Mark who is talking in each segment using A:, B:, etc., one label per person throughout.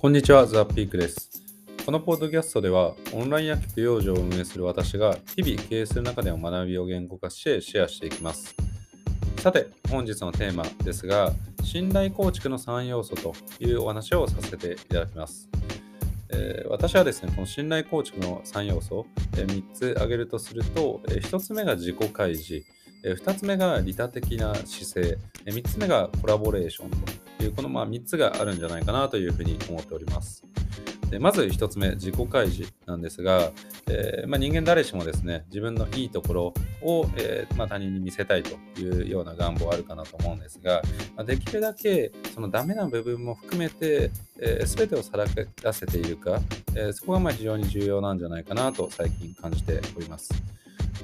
A: こんにちは、ザ・ピークです。このポッドキャストでは、オンライン薬局養生を運営する私が、日々経営する中での学びを言語化してシェアしていきます。さて、本日のテーマですが、信頼構築の3要素というお話をさせていただきます。えー私はですね、この信頼構築の3要素、え3つ挙げるとすると、え1つ目が自己開示、え2つ目が利他的な姿勢、え3つ目がコラボレーションという、このまあ3つがあるんじゃないかなというふうに思っております。でまず1つ目、自己開示なんですが、えーまあ、人間誰しもですね、自分のいいところを、えーまあ、他人に見せたいというような願望あるかなと思うんですが、まあできるだけそのダメな部分も含めて、えー、全てをさらけ出せているか、えそこがま非常に重要なんじゃないかなと最近感じております。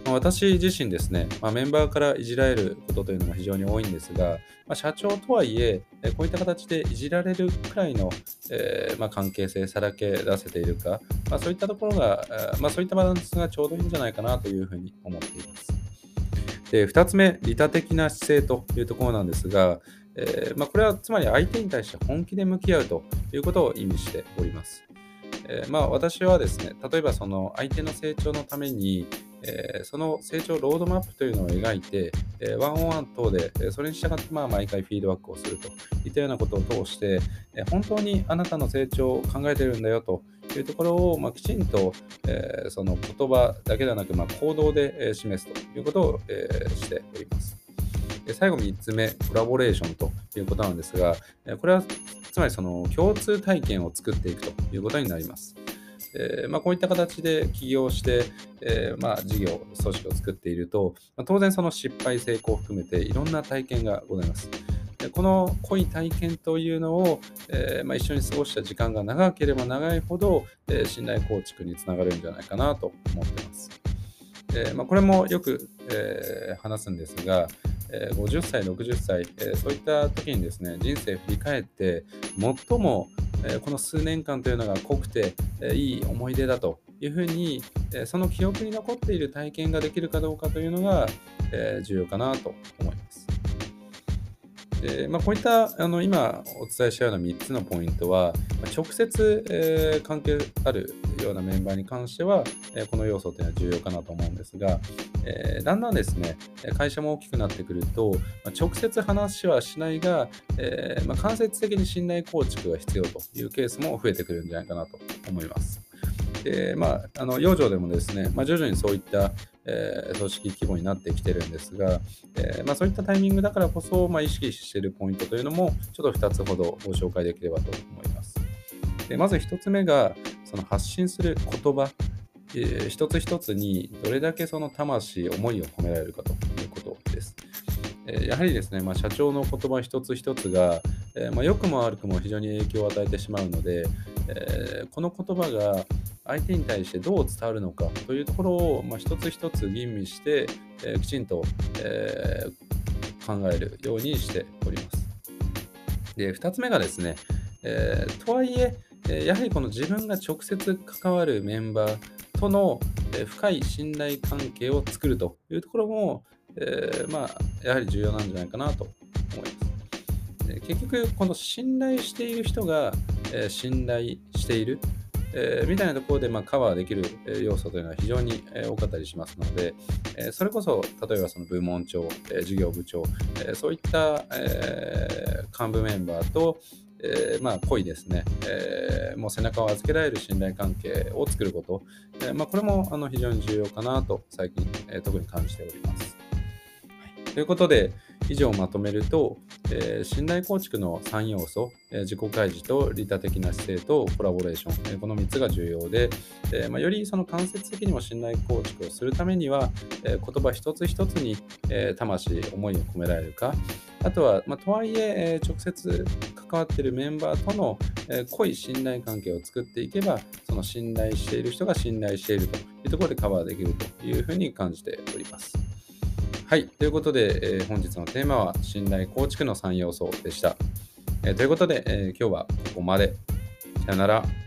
A: 私自身ですね、まあ、メンバーからいじられることというのが非常に多いんですが、まあ、社長とはいえ、こういった形でいじられるくらいの、えーまあ、関係性、さらけ出せているか、まあ、そういったところが、まあ、そういったバランスがちょうどいいんじゃないかなというふうに思っています。で2つ目、利他的な姿勢というところなんですが、えーまあ、これはつまり相手に対して本気で向き合うということを意味しております。えーまあ、私はですね、例えばその相手の成長のために、えーその成長ロードマップというのを描いて、ワンオンワン等で、それに従ってまあ毎回フィードバックをするといったようなことを通して、え本当にあなたの成長を考えてるんだよというところを、まあ、きちんと、えーその言葉だけではなく、まあ、行動で、示すということを、えしております。最後3つ目、コラボレーションということなんですが、これはつまりその共通体験を作っていくということになります。えーまあ、こういった形で起業して、えーまあ、事業、組織を作っていると、まあ当然その失敗、成功を含めていろんな体験がございます。でこの濃い体験というのを、えーまあ、一緒に過ごした時間が長ければ長いほど、えー信頼構築につながるんじゃないかなと思ってます。えーまあ、これもよく、えー話すんですが、え50歳、60歳、えそういった時にですね、人生振り返って、最も、えこの数年間というのが濃くて、えいい思い出だというふうに、えその記憶に残っている体験ができるかどうかというのが、え重要かなと思います。でまあ、こういったあの今お伝えしたような3つのポイントは、直接、え関係あるようなメンバーに関しては、えーこの要素というのは重要かなと思うんですが、えーだんだんですね、会社も大きくなってくると、まあ直接話はしないが、えーまあ間接的に信頼構築が必要というケースも増えてくるんじゃないかなと思います。でまあ、あの養生でもですね、まあ、徐々にそういった、えー組織規模になってきてるんですが、えーまあ、そういったタイミングだからこそ、まあ、意識しているポイントというのもちょっと2つほどご紹介できればと思います。でまず1つ目がその発信する言葉、えー一つ一つにどれだけその魂、思いを込められるかということです。えーやはりですね、まあ、社長の言葉一つ一つが、えーまあ、良くも悪くも非常に影響を与えてしまうので、えーこの言葉が相手に対してどう伝わるのかというところを、まあ、一つ一つ吟味して、えーきちんと、えー考えるようにしております。で、2つ目がですね、えーとはいえやはりこの自分が直接関わるメンバーとの、深い信頼関係を作るというところも、えーまあ、やはり重要なんじゃないかなと思います。結局、この信頼している人が、え信頼している、えーみたいなところで、まあ、カバーできる要素というのは非常にえ多かったりしますので、えそれこそ例えばその部門長、え事業部長、えそういった、え幹部メンバーと、えーまあ、濃いですね、えーもう背中を預けられる信頼関係を作ること、えーまあ、これもあの非常に重要かなと最近、えー特に感じております。はい。ということで、以上をまとめると、えー信頼構築の3要素、えー自己開示と利他的な姿勢とコラボレーション、えーこの3つが重要で、えーまあ、よりその間接的にも信頼構築をするためには、えー言葉一つ一つに、えー魂、思いを込められるか、あとは、まあ、とはいええー直接関わってるメンバーとの、え濃い信頼関係を作っていけば、その信頼している人が信頼しているというところでカバーできるというふうに感じております。はい。ということで、えー本日のテーマは信頼構築の3要素でした。えーということで、えー今日はここまで。さよなら。